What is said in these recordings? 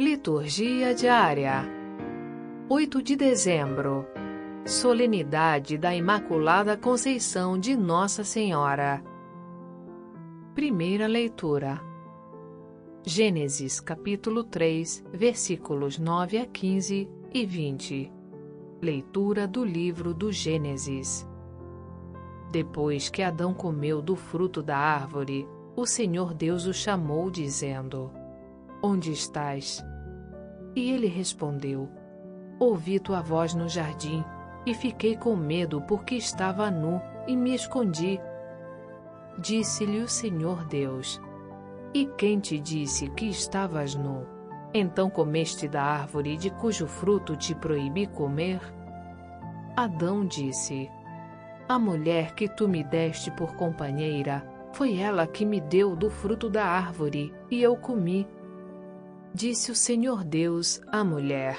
Liturgia diária 8 de dezembro Solenidade da Imaculada Conceição de Nossa Senhora. Primeira leitura. Gênesis capítulo 3, versículos 9 a 15 e 20. Leitura do livro do Gênesis. Depois que Adão comeu do fruto da árvore, o Senhor Deus o chamou, dizendo: Onde estás? E ele respondeu: Ouvi tua voz no jardim e fiquei com medo porque estava nu e me escondi. Disse-lhe o Senhor Deus: E quem te disse que estavas nu? Então comeste da árvore de cujo fruto te proibi comer? Adão disse: A mulher que tu me deste por companheira, foi ela que me deu do fruto da árvore, e eu comi. Disse o Senhor Deus à mulher: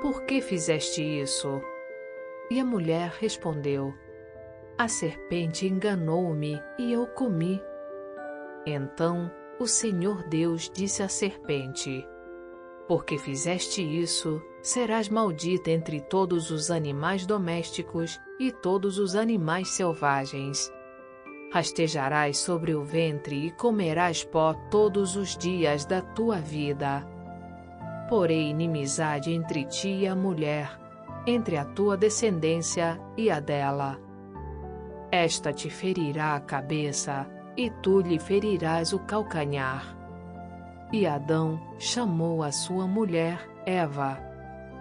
Por que fizeste isso? E a mulher respondeu: A serpente enganou-me e eu comi. Então o Senhor Deus disse à serpente: Porque fizeste isso, serás maldita entre todos os animais domésticos e todos os animais selvagens. Rastejarás sobre o ventre e comerás pó todos os dias da tua vida. Porém, inimizade entre ti e a mulher entre a tua descendência e a dela. Esta te ferirá a cabeça, e tu lhe ferirás o calcanhar. E Adão chamou a sua mulher Eva,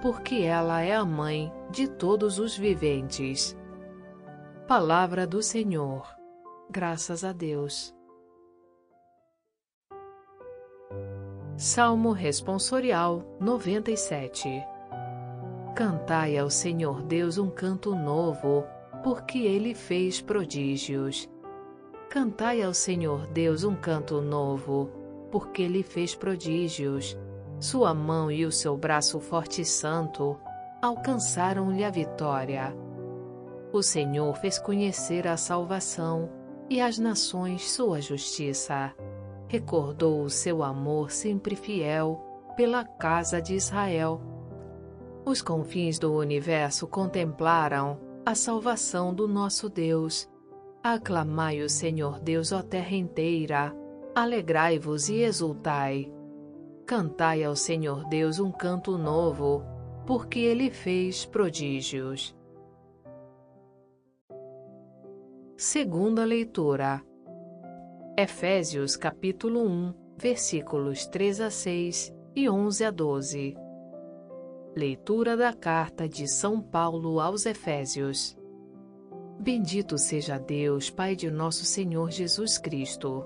porque ela é a mãe de todos os viventes. Palavra do Senhor. Graças a Deus. Salmo Responsorial 97 Cantai ao Senhor Deus um canto novo, porque ele fez prodígios. Cantai ao Senhor Deus um canto novo, porque ele fez prodígios. Sua mão e o seu braço forte e santo alcançaram-lhe a vitória. O Senhor fez conhecer a salvação e às nações sua justiça. Recordou o seu amor sempre fiel pela casa de Israel os confins do universo contemplaram a salvação do nosso Deus. Aclamai o Senhor Deus, ó terra inteira, alegrai-vos e exultai. Cantai ao Senhor Deus um canto novo, porque ele fez prodígios. Segunda leitura. Efésios capítulo 1, versículos 3 a 6 e 11 a 12. Leitura da Carta de São Paulo aos Efésios. Bendito seja Deus, Pai de nosso Senhor Jesus Cristo.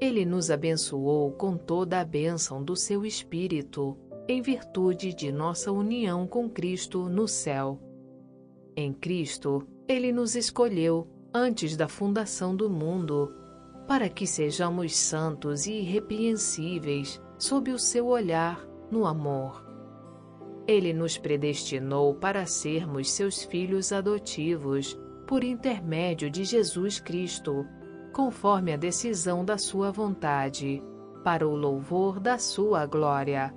Ele nos abençoou com toda a bênção do seu Espírito, em virtude de nossa união com Cristo no céu. Em Cristo, ele nos escolheu antes da fundação do mundo, para que sejamos santos e irrepreensíveis sob o seu olhar no amor ele nos predestinou para sermos seus filhos adotivos, por intermédio de Jesus Cristo, conforme a decisão da Sua vontade, para o louvor da Sua glória,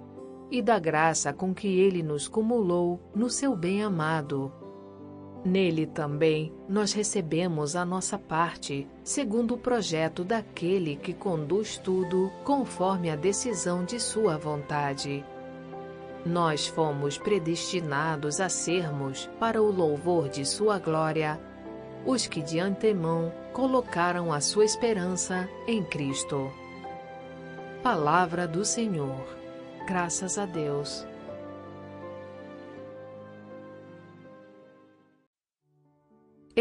e da graça com que Ele nos cumulou no seu bem-amado. Nele também nós recebemos a nossa parte, segundo o projeto daquele que conduz tudo conforme a decisão de Sua vontade nós fomos predestinados a sermos, para o louvor de Sua glória, os que de antemão colocaram a sua esperança em Cristo. Palavra do Senhor. Graças a Deus.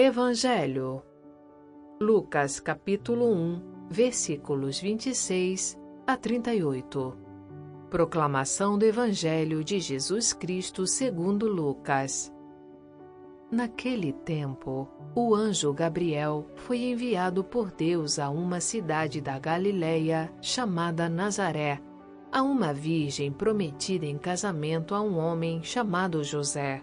Evangelho. Lucas capítulo 1, versículos 26 a 38. Proclamação do Evangelho de Jesus Cristo segundo Lucas. Naquele tempo, o anjo Gabriel foi enviado por Deus a uma cidade da Galileia chamada Nazaré, a uma virgem prometida em casamento a um homem chamado José.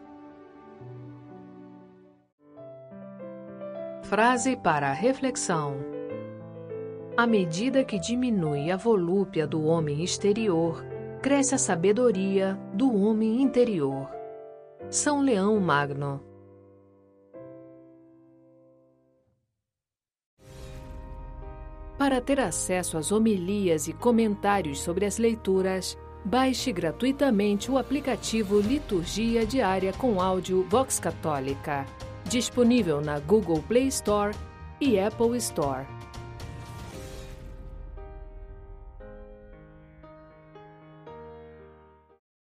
Frase para reflexão. À medida que diminui a volúpia do homem exterior, cresce a sabedoria do homem interior. São Leão Magno Para ter acesso às homilias e comentários sobre as leituras, baixe gratuitamente o aplicativo Liturgia Diária com áudio Vox Católica, disponível na Google Play Store e Apple Store.